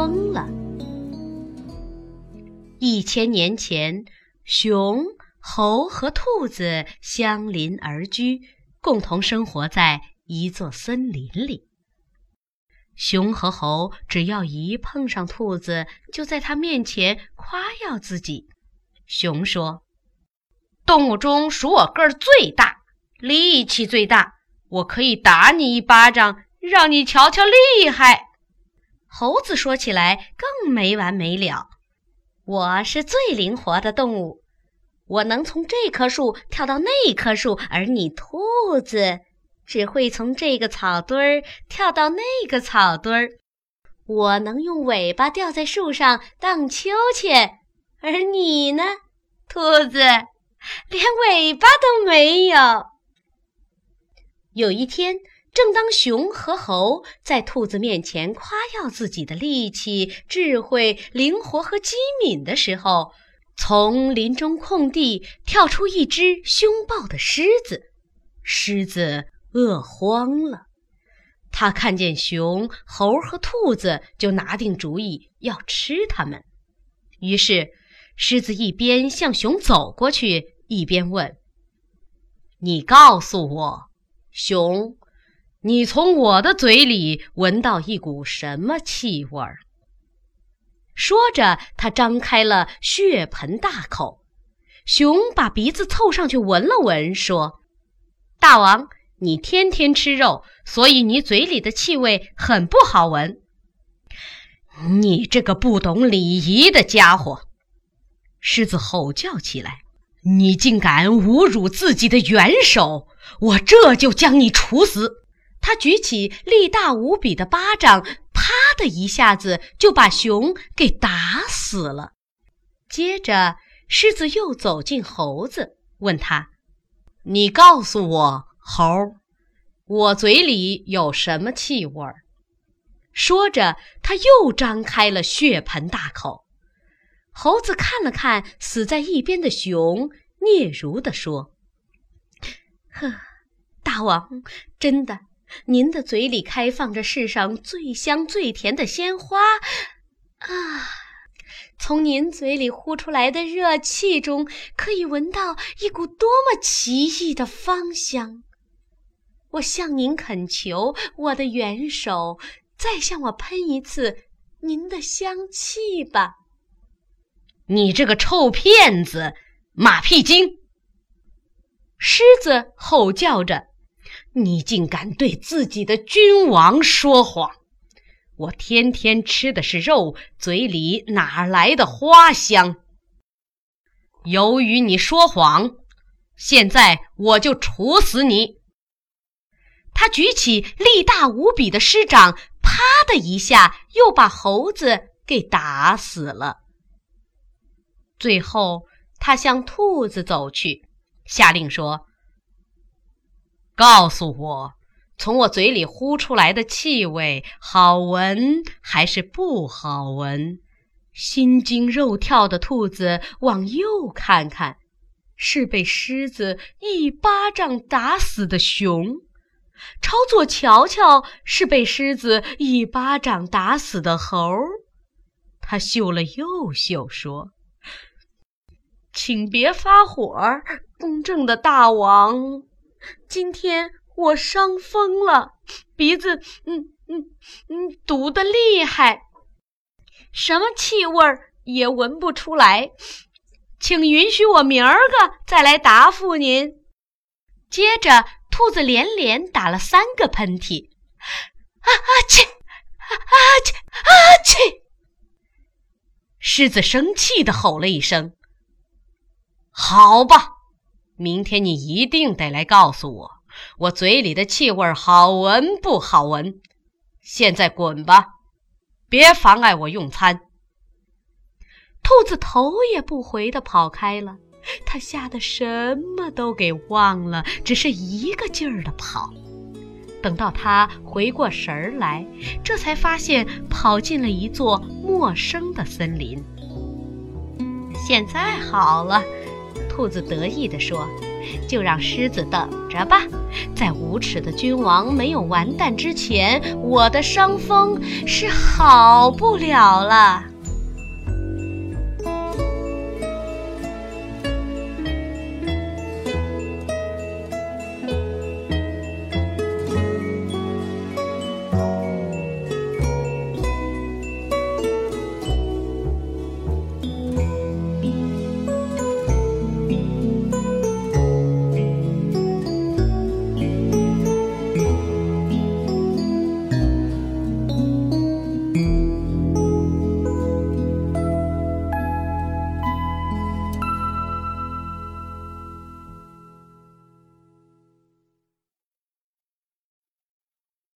疯了。一千年前，熊、猴和兔子相邻而居，共同生活在一座森林里。熊和猴只要一碰上兔子，就在它面前夸耀自己。熊说：“动物中数我个儿最大，力气最大，我可以打你一巴掌，让你瞧瞧厉害。”猴子说起来更没完没了。我是最灵活的动物，我能从这棵树跳到那棵树，而你兔子只会从这个草堆儿跳到那个草堆儿。我能用尾巴吊在树上荡秋千，而你呢，兔子连尾巴都没有。有一天。正当熊和猴在兔子面前夸耀自己的力气、智慧、灵活和机敏的时候，从林中空地跳出一只凶暴的狮子。狮子饿慌了，他看见熊、猴和兔子，就拿定主意要吃它们。于是，狮子一边向熊走过去，一边问：“你告诉我，熊。”你从我的嘴里闻到一股什么气味儿？说着，他张开了血盆大口。熊把鼻子凑上去闻了闻，说：“大王，你天天吃肉，所以你嘴里的气味很不好闻。”你这个不懂礼仪的家伙！狮子吼叫起来：“你竟敢侮辱自己的元首！我这就将你处死！”他举起力大无比的巴掌，啪的一下子就把熊给打死了。接着，狮子又走近猴子，问他：“你告诉我，猴，我嘴里有什么气味？”说着，他又张开了血盆大口。猴子看了看死在一边的熊，嗫嚅地说：“呵，大王，真的。”您的嘴里开放着世上最香最甜的鲜花，啊！从您嘴里呼出来的热气中，可以闻到一股多么奇异的芳香。我向您恳求，我的元首，再向我喷一次您的香气吧！你这个臭骗子，马屁精！狮子吼叫着。你竟敢对自己的君王说谎！我天天吃的是肉，嘴里哪来的花香？由于你说谎，现在我就处死你！他举起力大无比的师掌，啪的一下，又把猴子给打死了。最后，他向兔子走去，下令说。告诉我，从我嘴里呼出来的气味好闻还是不好闻？心惊肉跳的兔子往右看看，是被狮子一巴掌打死的熊；朝左瞧瞧，是被狮子一巴掌打死的猴。他嗅了又嗅，说：“请别发火，公正的大王。”今天我伤风了，鼻子嗯嗯嗯堵得厉害，什么气味也闻不出来，请允许我明儿个再来答复您。接着，兔子连连打了三个喷嚏，啊啊切，啊切啊切！狮子生气地吼了一声：“好吧。”明天你一定得来告诉我，我嘴里的气味好闻不好闻。现在滚吧，别妨碍我用餐。兔子头也不回地跑开了，它吓得什么都给忘了，只是一个劲儿地跑。等到它回过神儿来，这才发现跑进了一座陌生的森林。现在好了。兔子得意地说：“就让狮子等着吧。在无耻的君王没有完蛋之前，我的伤风是好不了了。